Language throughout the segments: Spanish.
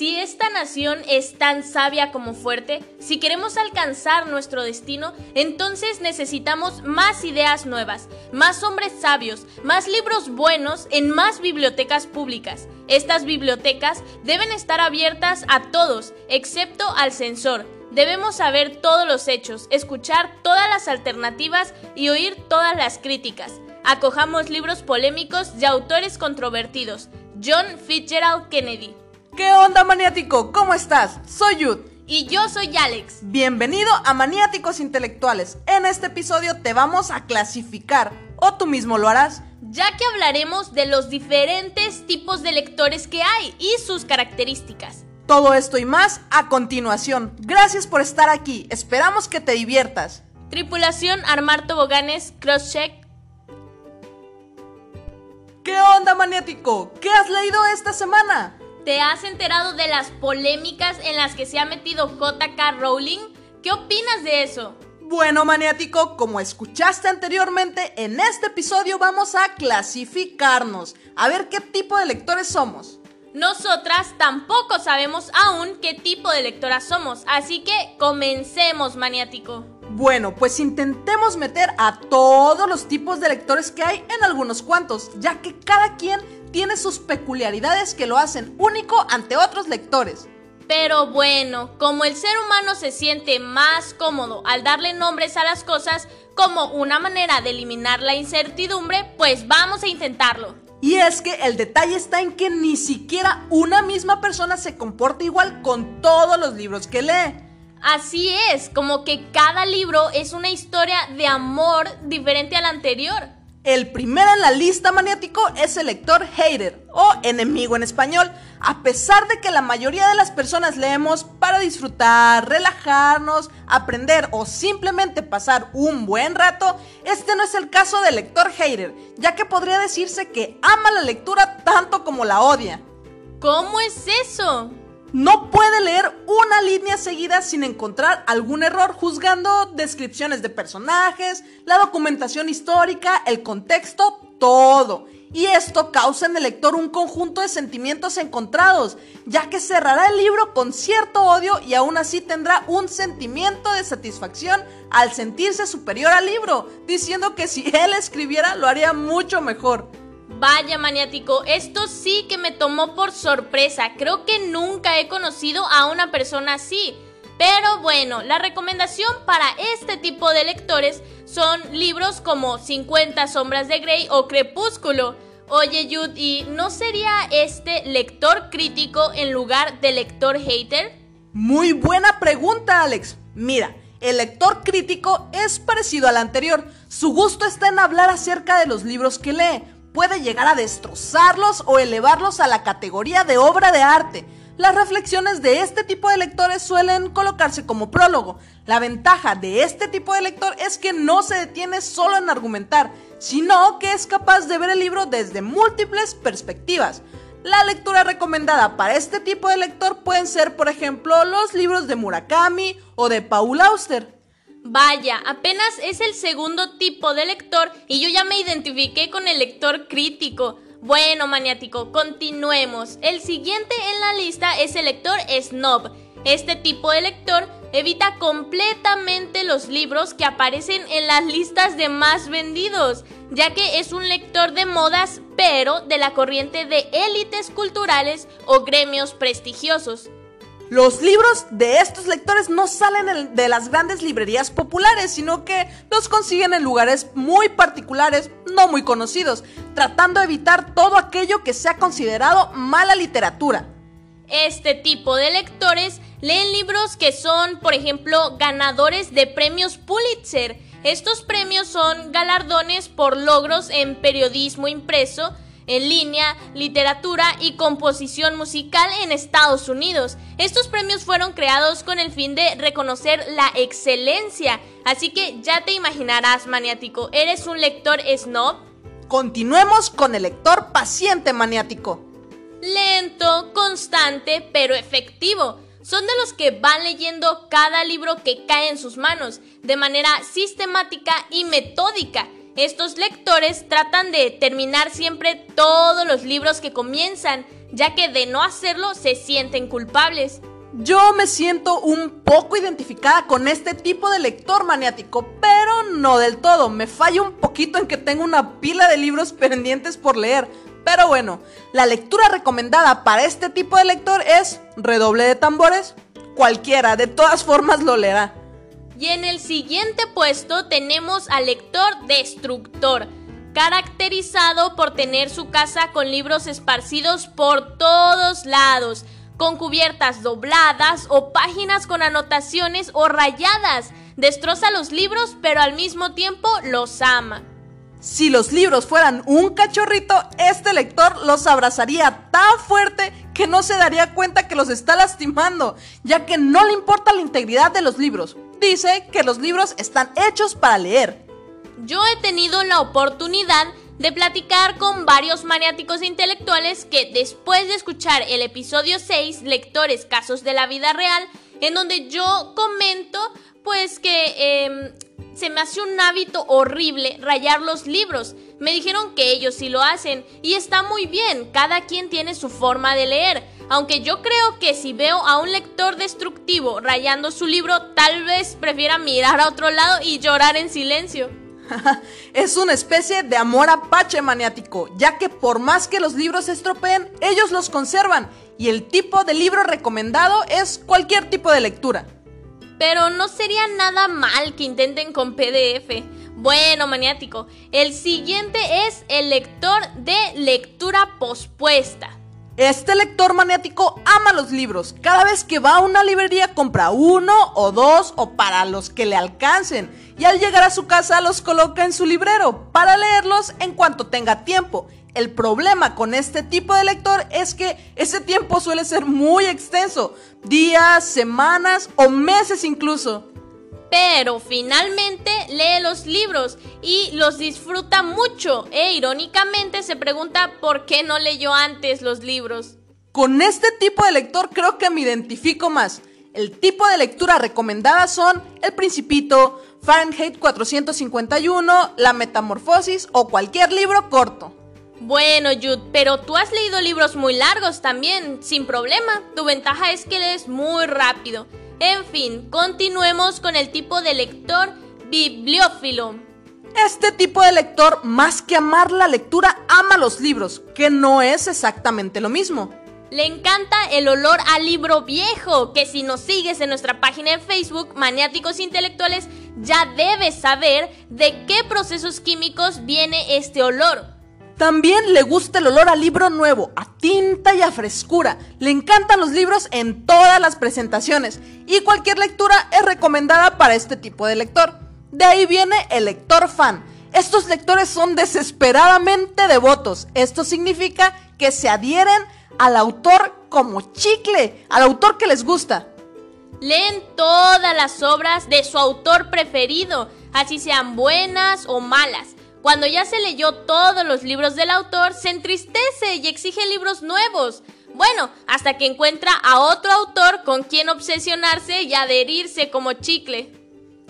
Si esta nación es tan sabia como fuerte, si queremos alcanzar nuestro destino, entonces necesitamos más ideas nuevas, más hombres sabios, más libros buenos en más bibliotecas públicas. Estas bibliotecas deben estar abiertas a todos, excepto al censor. Debemos saber todos los hechos, escuchar todas las alternativas y oír todas las críticas. Acojamos libros polémicos de autores controvertidos. John Fitzgerald Kennedy. ¿Qué onda, maniático? ¿Cómo estás? Soy Yud. Y yo soy Alex. Bienvenido a Maniáticos Intelectuales. En este episodio te vamos a clasificar, o tú mismo lo harás, ya que hablaremos de los diferentes tipos de lectores que hay y sus características. Todo esto y más a continuación. Gracias por estar aquí. Esperamos que te diviertas. Tripulación Armar Toboganes, Crosscheck. ¿Qué onda, maniático? ¿Qué has leído esta semana? ¿Te has enterado de las polémicas en las que se ha metido JK Rowling? ¿Qué opinas de eso? Bueno, maniático, como escuchaste anteriormente, en este episodio vamos a clasificarnos, a ver qué tipo de lectores somos. Nosotras tampoco sabemos aún qué tipo de lectoras somos, así que comencemos, maniático. Bueno, pues intentemos meter a todos los tipos de lectores que hay en algunos cuantos, ya que cada quien tiene sus peculiaridades que lo hacen único ante otros lectores. Pero bueno, como el ser humano se siente más cómodo al darle nombres a las cosas como una manera de eliminar la incertidumbre, pues vamos a intentarlo. Y es que el detalle está en que ni siquiera una misma persona se comporta igual con todos los libros que lee. Así es, como que cada libro es una historia de amor diferente a la anterior. El primero en la lista maniático es el lector hater o enemigo en español. A pesar de que la mayoría de las personas leemos para disfrutar, relajarnos, aprender o simplemente pasar un buen rato, este no es el caso del lector hater, ya que podría decirse que ama la lectura tanto como la odia. ¿Cómo es eso? No puede leer una línea seguida sin encontrar algún error juzgando descripciones de personajes, la documentación histórica, el contexto, todo. Y esto causa en el lector un conjunto de sentimientos encontrados, ya que cerrará el libro con cierto odio y aún así tendrá un sentimiento de satisfacción al sentirse superior al libro, diciendo que si él escribiera lo haría mucho mejor. Vaya maniático, esto sí que me tomó por sorpresa. Creo que nunca he conocido a una persona así. Pero bueno, la recomendación para este tipo de lectores son libros como 50 sombras de Grey o Crepúsculo. Oye Jude, ¿y no sería este lector crítico en lugar de lector hater? Muy buena pregunta, Alex. Mira, el lector crítico es parecido al anterior. Su gusto está en hablar acerca de los libros que lee puede llegar a destrozarlos o elevarlos a la categoría de obra de arte. Las reflexiones de este tipo de lectores suelen colocarse como prólogo. La ventaja de este tipo de lector es que no se detiene solo en argumentar, sino que es capaz de ver el libro desde múltiples perspectivas. La lectura recomendada para este tipo de lector pueden ser, por ejemplo, los libros de Murakami o de Paul Auster. Vaya, apenas es el segundo tipo de lector y yo ya me identifiqué con el lector crítico. Bueno, maniático, continuemos. El siguiente en la lista es el lector snob. Este tipo de lector evita completamente los libros que aparecen en las listas de más vendidos, ya que es un lector de modas, pero de la corriente de élites culturales o gremios prestigiosos. Los libros de estos lectores no salen de las grandes librerías populares, sino que los consiguen en lugares muy particulares, no muy conocidos, tratando de evitar todo aquello que sea considerado mala literatura. Este tipo de lectores leen libros que son, por ejemplo, ganadores de premios Pulitzer. Estos premios son galardones por logros en periodismo impreso, en línea, literatura y composición musical en Estados Unidos. Estos premios fueron creados con el fin de reconocer la excelencia, así que ya te imaginarás, maniático, ¿eres un lector snob? Continuemos con el lector paciente maniático. Lento, constante, pero efectivo. Son de los que van leyendo cada libro que cae en sus manos, de manera sistemática y metódica Estos lectores tratan de terminar siempre todos los libros que comienzan, ya que de no hacerlo se sienten culpables. Yo me siento un poco identificada con este tipo de lector maniático, pero no del todo. Me falla un poquito en que tengo una pila de libros pendientes por leer. Pero bueno, la lectura recomendada para este tipo de lector es redoble de tambores. Cualquiera, de todas formas lo leerá. Y en el siguiente puesto tenemos al lector destructor, caracterizado por tener su casa con libros esparcidos por todos lados con cubiertas dobladas o páginas con anotaciones o rayadas. Destroza los libros, pero al mismo tiempo los ama. Si los libros fueran un cachorrito, este lector los abrazaría tan fuerte que no se daría cuenta que los está lastimando, ya que no le importa la integridad de los libros. Dice que los libros están hechos para leer. Yo he tenido la oportunidad de platicar con varios maniáticos intelectuales que después de escuchar el episodio 6, Lectores Casos de la Vida Real, en donde yo comento pues que em, se me hace un hábito horrible rayar los libros. Me dijeron que ellos sí lo hacen y está muy bien, cada quien tiene su forma de leer. Aunque yo creo que si veo a un lector destructivo rayando su libro, tal vez prefiera mirar a otro lado y llorar en silencio. es una especie de amor apache maniático, ya que por más que los libros se estropeen, ellos los conservan y el tipo de libro recomendado es cualquier tipo de lectura. Pero no sería nada mal que intenten con PDF. Bueno, maniático, el siguiente es el lector de lectura pospuesta. Este lector maniático ama los libros. Cada vez que va a una librería compra uno o dos o para los que le alcancen. Y al llegar a su casa los coloca en su librero para leerlos en cuanto tenga tiempo. El problema con este tipo de lector es que ese tiempo suele ser muy extenso. Días, semanas o meses incluso pero finalmente lee los libros y los disfruta mucho e irónicamente se pregunta por qué no leyó antes los libros. Con este tipo de lector creo que me identifico más. El tipo de lectura recomendada son El Principito, Fahrenheit 451, La Metamorfosis o cualquier libro corto. Bueno, Jude, pero tú has leído libros muy largos también, sin problema. Tu ventaja es que lees muy rápido. En fin, continuemos con el tipo de lector bibliófilo. Este tipo de lector, más que amar la lectura, ama los libros, que no es exactamente lo mismo. Le encanta el olor a libro viejo, que si nos sigues en nuestra página de Facebook, Maniáticos Intelectuales, ya debes saber de qué procesos químicos viene este olor. También le gusta el olor a libro nuevo, a tinta y a frescura. Le encantan los libros en todas las presentaciones y cualquier lectura es recomendada para este tipo de lector. De ahí viene el lector fan. Estos lectores son desesperadamente devotos. Esto significa que se adhieren al autor como chicle, al autor que les gusta. Leen todas las obras de su autor preferido, así sean buenas o malas. Cuando ya se leyó todos los libros del autor, se entristece y exige libros nuevos. Bueno, hasta que encuentra a otro autor con quien obsesionarse y adherirse como chicle.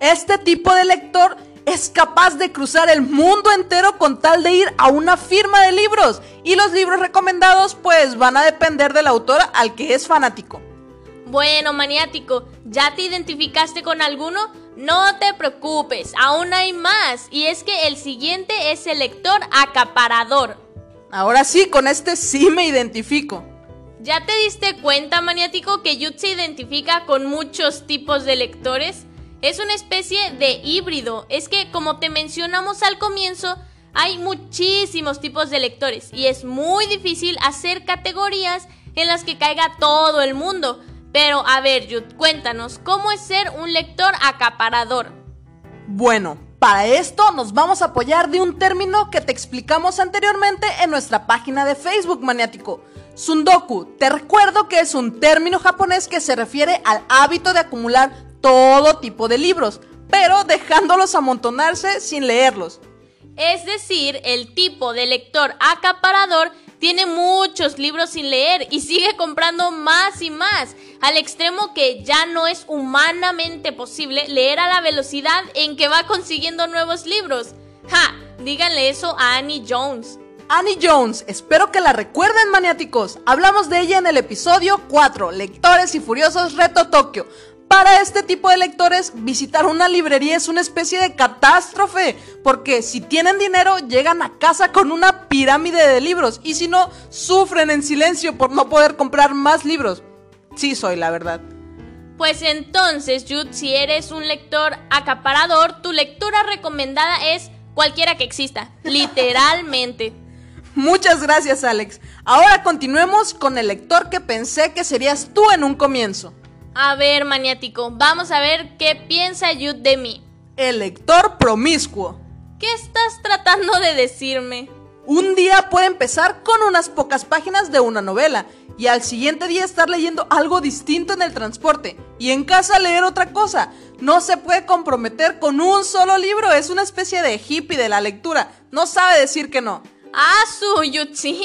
Este tipo de lector es capaz de cruzar el mundo entero con tal de ir a una firma de libros. Y los libros recomendados pues van a depender del autor al que es fanático. Bueno, maniático, ¿ya te identificaste con alguno? No te preocupes, aún hay más. Y es que el siguiente es el lector acaparador. Ahora sí, con este sí me identifico. ¿Ya te diste cuenta, maniático, que Yut se identifica con muchos tipos de lectores? Es una especie de híbrido. Es que, como te mencionamos al comienzo, hay muchísimos tipos de lectores y es muy difícil hacer categorías en las que caiga todo el mundo. Pero a ver, Yud, cuéntanos, ¿cómo es ser un lector acaparador? Bueno, para esto nos vamos a apoyar de un término que te explicamos anteriormente en nuestra página de Facebook Maniático. Sundoku, te recuerdo que es un término japonés que se refiere al hábito de acumular todo tipo de libros, pero dejándolos amontonarse sin leerlos. Es decir, el tipo de lector acaparador tiene muchos libros sin leer y sigue comprando más y más, al extremo que ya no es humanamente posible leer a la velocidad en que va consiguiendo nuevos libros. ¡Ja! Díganle eso a Annie Jones. Annie Jones, espero que la recuerden maniáticos. Hablamos de ella en el episodio 4, Lectores y Furiosos Reto Tokio. Para este tipo de lectores, visitar una librería es una especie de catástrofe, porque si tienen dinero, llegan a casa con una pirámide de libros, y si no, sufren en silencio por no poder comprar más libros. Sí soy, la verdad. Pues entonces, Jude, si eres un lector acaparador, tu lectura recomendada es cualquiera que exista, literalmente. Muchas gracias, Alex. Ahora continuemos con el lector que pensé que serías tú en un comienzo. A ver, maniático, vamos a ver qué piensa Jude de mí. El lector promiscuo. ¿Qué estás tratando de decirme? Un día puede empezar con unas pocas páginas de una novela y al siguiente día estar leyendo algo distinto en el transporte y en casa leer otra cosa. No se puede comprometer con un solo libro, es una especie de hippie de la lectura, no sabe decir que no. Ah, su Yutsin.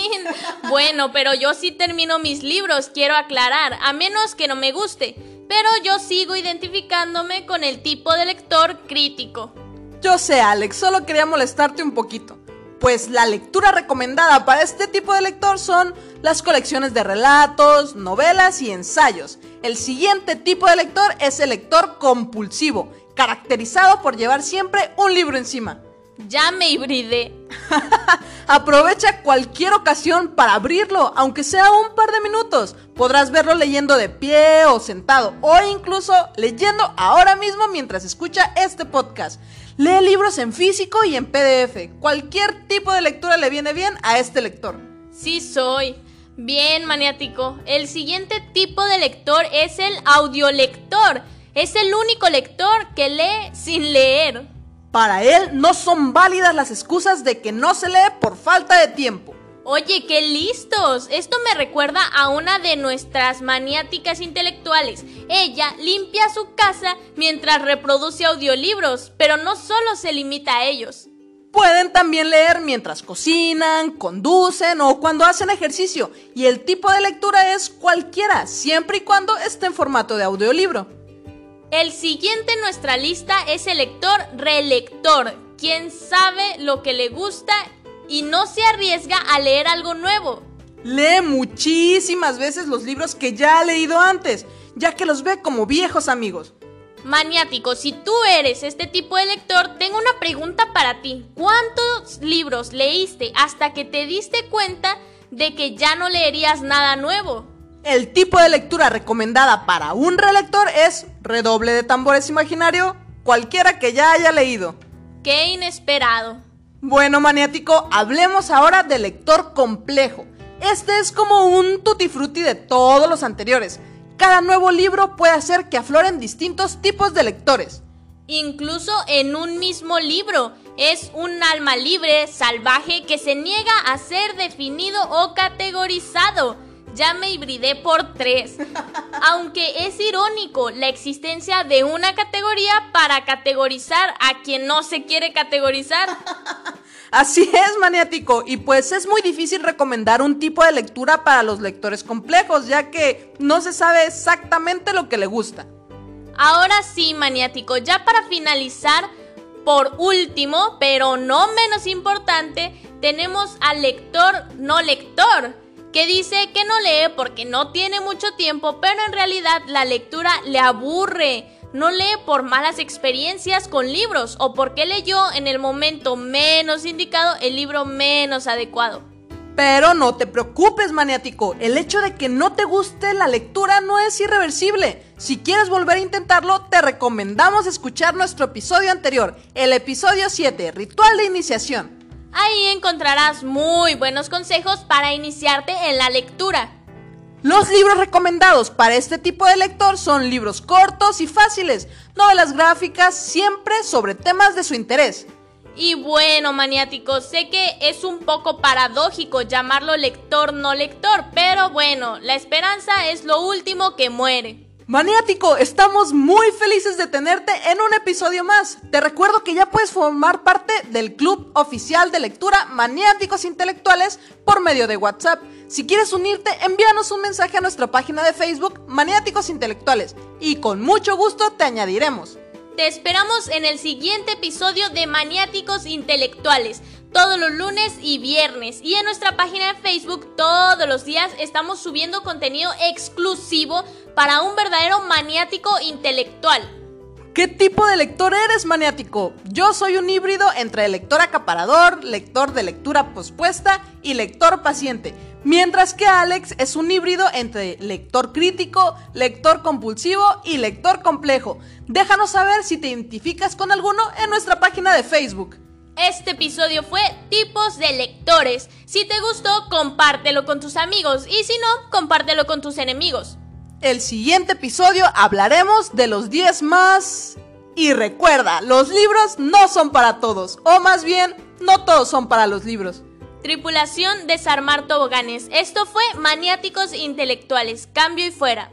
Bueno, pero yo sí termino mis libros, quiero aclarar, a menos que no me guste. Pero yo sigo identificándome con el tipo de lector crítico. Yo sé, Alex, solo quería molestarte un poquito. Pues la lectura recomendada para este tipo de lector son las colecciones de relatos, novelas y ensayos. El siguiente tipo de lector es el lector compulsivo, caracterizado por llevar siempre un libro encima. Ya me hibridé. Aprovecha cualquier ocasión para abrirlo, aunque sea un par de minutos. Podrás verlo leyendo de pie o sentado, o incluso leyendo ahora mismo mientras escucha este podcast. Lee libros en físico y en PDF. Cualquier tipo de lectura le viene bien a este lector. Sí soy. Bien, maniático. El siguiente tipo de lector es el audiolector. Es el único lector que lee sin leer. Para él no son válidas las excusas de que no se lee por falta de tiempo. Oye, qué listos. Esto me recuerda a una de nuestras maniáticas intelectuales. Ella limpia su casa mientras reproduce audiolibros, pero no solo se limita a ellos. Pueden también leer mientras cocinan, conducen o cuando hacen ejercicio, y el tipo de lectura es cualquiera, siempre y cuando esté en formato de audiolibro. El siguiente en nuestra lista es el lector relector, quien sabe lo que le gusta y no se arriesga a leer algo nuevo. Lee muchísimas veces los libros que ya ha leído antes, ya que los ve como viejos amigos. Maniático, si tú eres este tipo de lector, tengo una pregunta para ti. ¿Cuántos libros leíste hasta que te diste cuenta de que ya no leerías nada nuevo? El tipo de lectura recomendada para un relector es redoble de tambores imaginario, cualquiera que ya haya leído. ¡Qué inesperado! Bueno, maniático, hablemos ahora del lector complejo. Este es como un tutti frutti de todos los anteriores. Cada nuevo libro puede hacer que afloren distintos tipos de lectores. Incluso en un mismo libro, es un alma libre, salvaje, que se niega a ser definido o categorizado ya me hibridé por tres. Aunque es irónico la existencia de una categoría para categorizar a quien no se quiere categorizar. Así es, maniático. Y pues es muy difícil recomendar un tipo de lectura para los lectores complejos, ya que no se sabe exactamente lo que le gusta. Ahora sí, maniático, ya para finalizar, por último, pero no menos importante, tenemos al lector no lector que dice que no lee porque no tiene mucho tiempo, pero en realidad la lectura le aburre. No lee por malas experiencias con libros o porque leyó en el momento menos indicado el libro menos adecuado. Pero no te preocupes, maniático. El hecho de que no te guste la lectura no es irreversible. Si quieres volver a intentarlo, te recomendamos escuchar nuestro episodio anterior, el episodio 7, Ritual de Iniciación. Ahí encontrarás muy buenos consejos para iniciarte en la lectura. Los libros recomendados para este tipo de lector son libros cortos y fáciles, novelas gráficas, siempre sobre temas de su interés. Y bueno, maniáticos, sé que es un poco paradójico llamarlo lector no lector, pero bueno, la esperanza es lo último que muere. Maniático, estamos muy felices de tenerte en un episodio más. Te recuerdo que ya puedes formar parte del club oficial de lectura Maniáticos Intelectuales por medio de WhatsApp. Si quieres unirte, envíanos un mensaje a nuestra página de Facebook Maniáticos Intelectuales y con mucho gusto te añadiremos. Te esperamos en el siguiente episodio de Maniáticos Intelectuales, todos los lunes y viernes. Y en nuestra página de Facebook todos los días estamos subiendo contenido exclusivo para un verdadero maniático intelectual. ¿Qué tipo de lector eres, maniático? Yo soy un híbrido entre lector acaparador, lector de lectura pospuesta y lector paciente. Mientras que Alex es un híbrido entre lector crítico, lector compulsivo y lector complejo. Déjanos saber si te identificas con alguno en nuestra página de Facebook. Este episodio fue Tipos de Lectores. Si te gustó, compártelo con tus amigos y si no, compártelo con tus enemigos. El siguiente episodio hablaremos de los 10 más... Y recuerda, los libros no son para todos, o más bien, no todos son para los libros. Tripulación Desarmar Toboganes. Esto fue Maniáticos Intelectuales. Cambio y fuera.